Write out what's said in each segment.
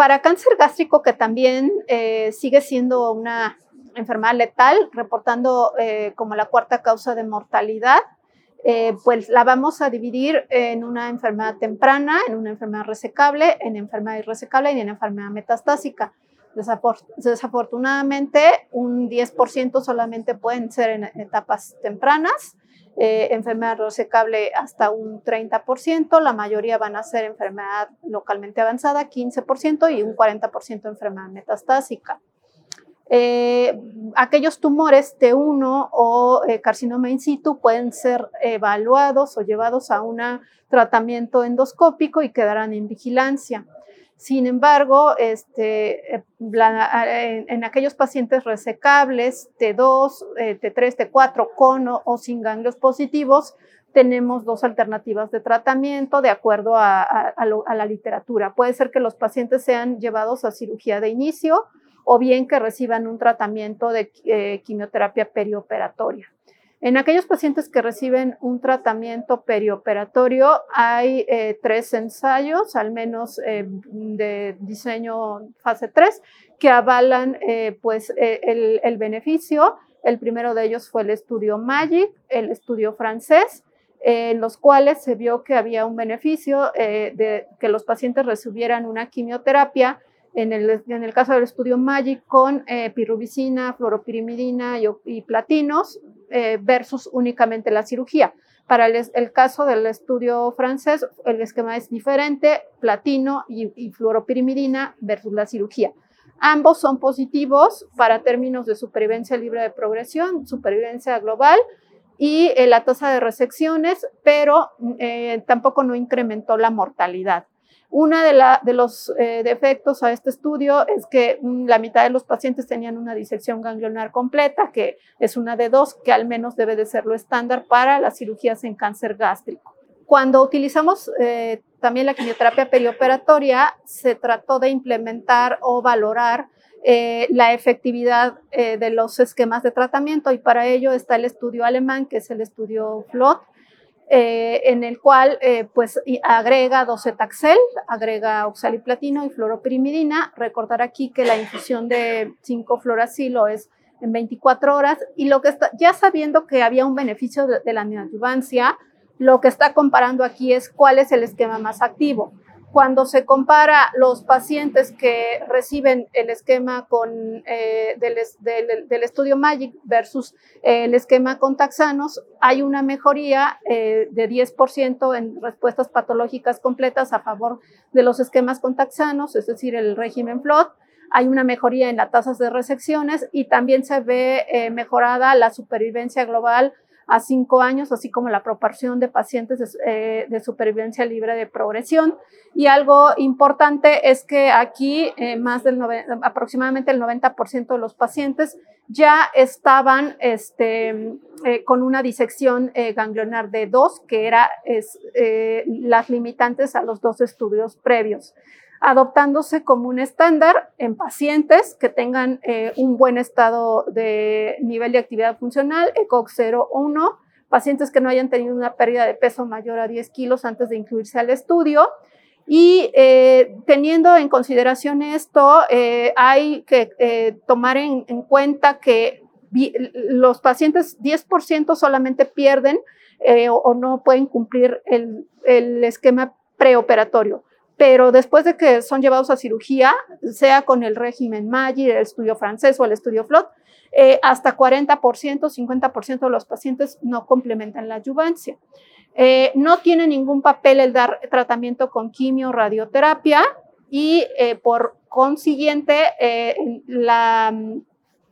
para cáncer gástrico, que también sigue siendo una enfermedad letal, reportando como la cuarta causa de mortalidad, eh, pues la vamos a dividir en una enfermedad temprana, en una enfermedad resecable, en enfermedad irresecable y en enfermedad metastásica. desafortunadamente, un 10% solamente pueden ser en etapas tempranas, eh, enfermedad resecable hasta un 30%, la mayoría van a ser enfermedad localmente avanzada, 15%, y un 40% enfermedad metastásica. Eh, aquellos tumores T1 o eh, carcinoma in situ pueden ser evaluados o llevados a un tratamiento endoscópico y quedarán en vigilancia. Sin embargo, este, eh, en, aquellos pacientes resecables T2, T3, T4 con o, sin ganglios positivos, tenemos dos alternativas de tratamiento de acuerdo a, a la literatura. Puede ser que los pacientes sean llevados a cirugía de inicio o bien que reciban un tratamiento de eh, quimioterapia perioperatoria. En aquellos pacientes que reciben un tratamiento perioperatorio hay eh, tres ensayos, al menos eh, de diseño fase 3, que avalan pues, el, el, beneficio. El primero de ellos fue el estudio MAGIC, el estudio francés, en los cuales se vio que había un beneficio de que los pacientes recibieran una quimioterapia en el, caso del estudio MAGIC con eh, pirubicina, fluoropirimidina y, platinos eh, versus únicamente la cirugía. Para el, caso del estudio francés, el esquema es diferente, platino y, y fluoropirimidina versus la cirugía. Ambos son positivos para términos de supervivencia libre de progresión, supervivencia global y eh, la tasa de resecciones, pero tampoco no incrementó la mortalidad. Uno de, los eh, defectos a este estudio es que mm, la mitad de los pacientes tenían una disección ganglionar completa, que es una de dos, que al menos debe de ser lo estándar para las cirugías en cáncer gástrico. Cuando utilizamos eh, también la quimioterapia perioperatoria, se trató de implementar o valorar eh, la efectividad de los esquemas de tratamiento y para ello está el estudio alemán, que es el estudio FLOT, eh, en el cual eh, pues agrega docetaxel, agrega oxaliplatino y fluoropirimidina. Recordar aquí que la infusión de 5-fluoracilo es en 24 horas y lo que está, ya sabiendo que había un beneficio de, la neoadjuvancia, lo que está comparando aquí es cuál es el esquema más activo cuando se compara los pacientes que reciben el esquema eh, del, estudio MAGIC versus eh, el esquema con taxanos, hay una mejoría eh, de 10% en respuestas patológicas completas a favor de los esquemas con taxanos, es decir, el régimen FLOT. Hay una mejoría en las tasas de resecciones y también se ve mejorada la supervivencia global a cinco años, así como la proporción de pacientes de, eh, supervivencia libre de progresión. Y algo importante es que aquí eh, más del aproximadamente el 90% de los pacientes ya estaban este, eh, con una disección ganglionar de 2, que era las limitantes a los dos estudios previos adoptándose como un estándar en pacientes que tengan eh, un buen estado de nivel de actividad funcional, ECOG 0 o 1, pacientes que no hayan tenido una pérdida de peso mayor a 10 kilos antes de incluirse al estudio. Y eh, teniendo en consideración esto, eh, hay que tomar en, cuenta que los pacientes 10% solamente pierden o, no pueden cumplir el, el esquema preoperatorio pero después de que son llevados a cirugía, sea con el régimen MAGI, el estudio francés o el estudio FLOT, eh, hasta 40%, 50% de los pacientes no complementan la adyuvancia. Eh, no tiene ningún papel el dar tratamiento con quimio, radioterapia y eh, por consiguiente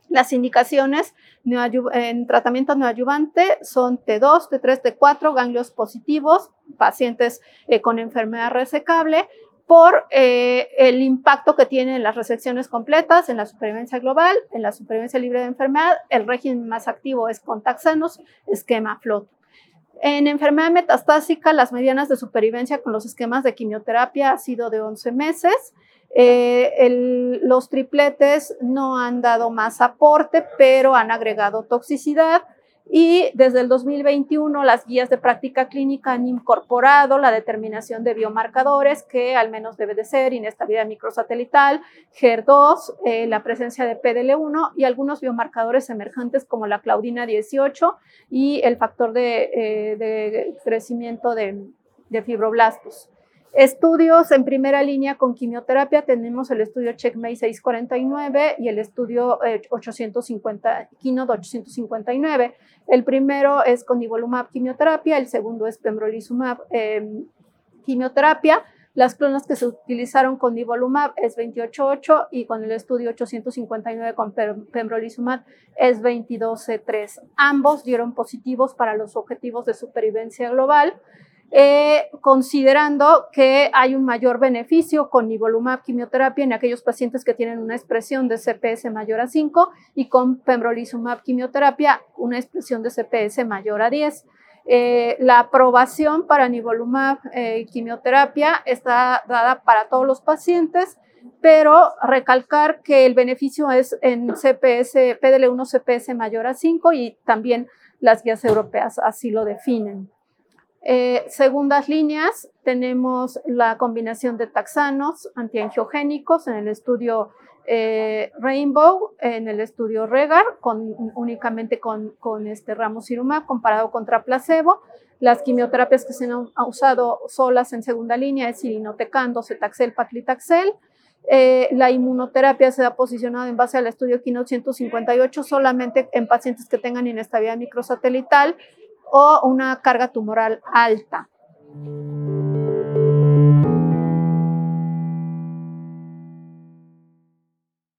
las indicaciones en tratamiento neoadyuvante son T2, T3, T4, ganglios positivos, pacientes eh, con enfermedad resecable, por eh, el impacto que tienen las resecciones completas en la supervivencia global, en la supervivencia libre de enfermedad. El régimen más activo es con taxanos, esquema FLOT. En enfermedad metastásica, las medianas de supervivencia con los esquemas de quimioterapia ha sido de 11 meses. Eh, los tripletes no han dado más aporte, pero han agregado toxicidad Y desde el 2021 las guías de práctica clínica han incorporado la determinación de biomarcadores que al menos debe de ser inestabilidad microsatelital, HER2, eh, la presencia de PDL1 y algunos biomarcadores emergentes como la claudina 18 y el factor de, eh, crecimiento de fibroblastos. Estudios en primera línea con quimioterapia, tenemos el estudio Checkmate 649 y el estudio 850, eh, Keynote 859. El primero es con nivolumab quimioterapia, el segundo es pembrolizumab em, quimioterapia. Las clonas que se utilizaron con nivolumab es 288 y con el estudio 859 con pembrolizumab es 223. Ambos dieron positivos para los objetivos de supervivencia global. Eh, considerando que hay un mayor beneficio con nivolumab quimioterapia en aquellos pacientes que tienen una expresión de CPS mayor a 5 y con pembrolizumab quimioterapia una expresión de CPS mayor a 10. Eh, la aprobación para nivolumab eh, quimioterapia está dada para todos los pacientes, pero recalcar que el beneficio es en CPS, PDL1 CPS mayor a 5 y también las guías europeas así lo definen. Eh, segundas líneas, tenemos la combinación de taxanos antiangiogénicos en el estudio eh, Rainbow, en el estudio Regar, con, únicamente con, con este ramucirumab comparado contra placebo. Las quimioterapias que se han usado solas en segunda línea es irinotecán, docetaxel, paclitaxel. Eh, la inmunoterapia se ha posicionado en base al estudio Keynote 158 solamente en pacientes que tengan inestabilidad microsatelital o una carga tumoral alta.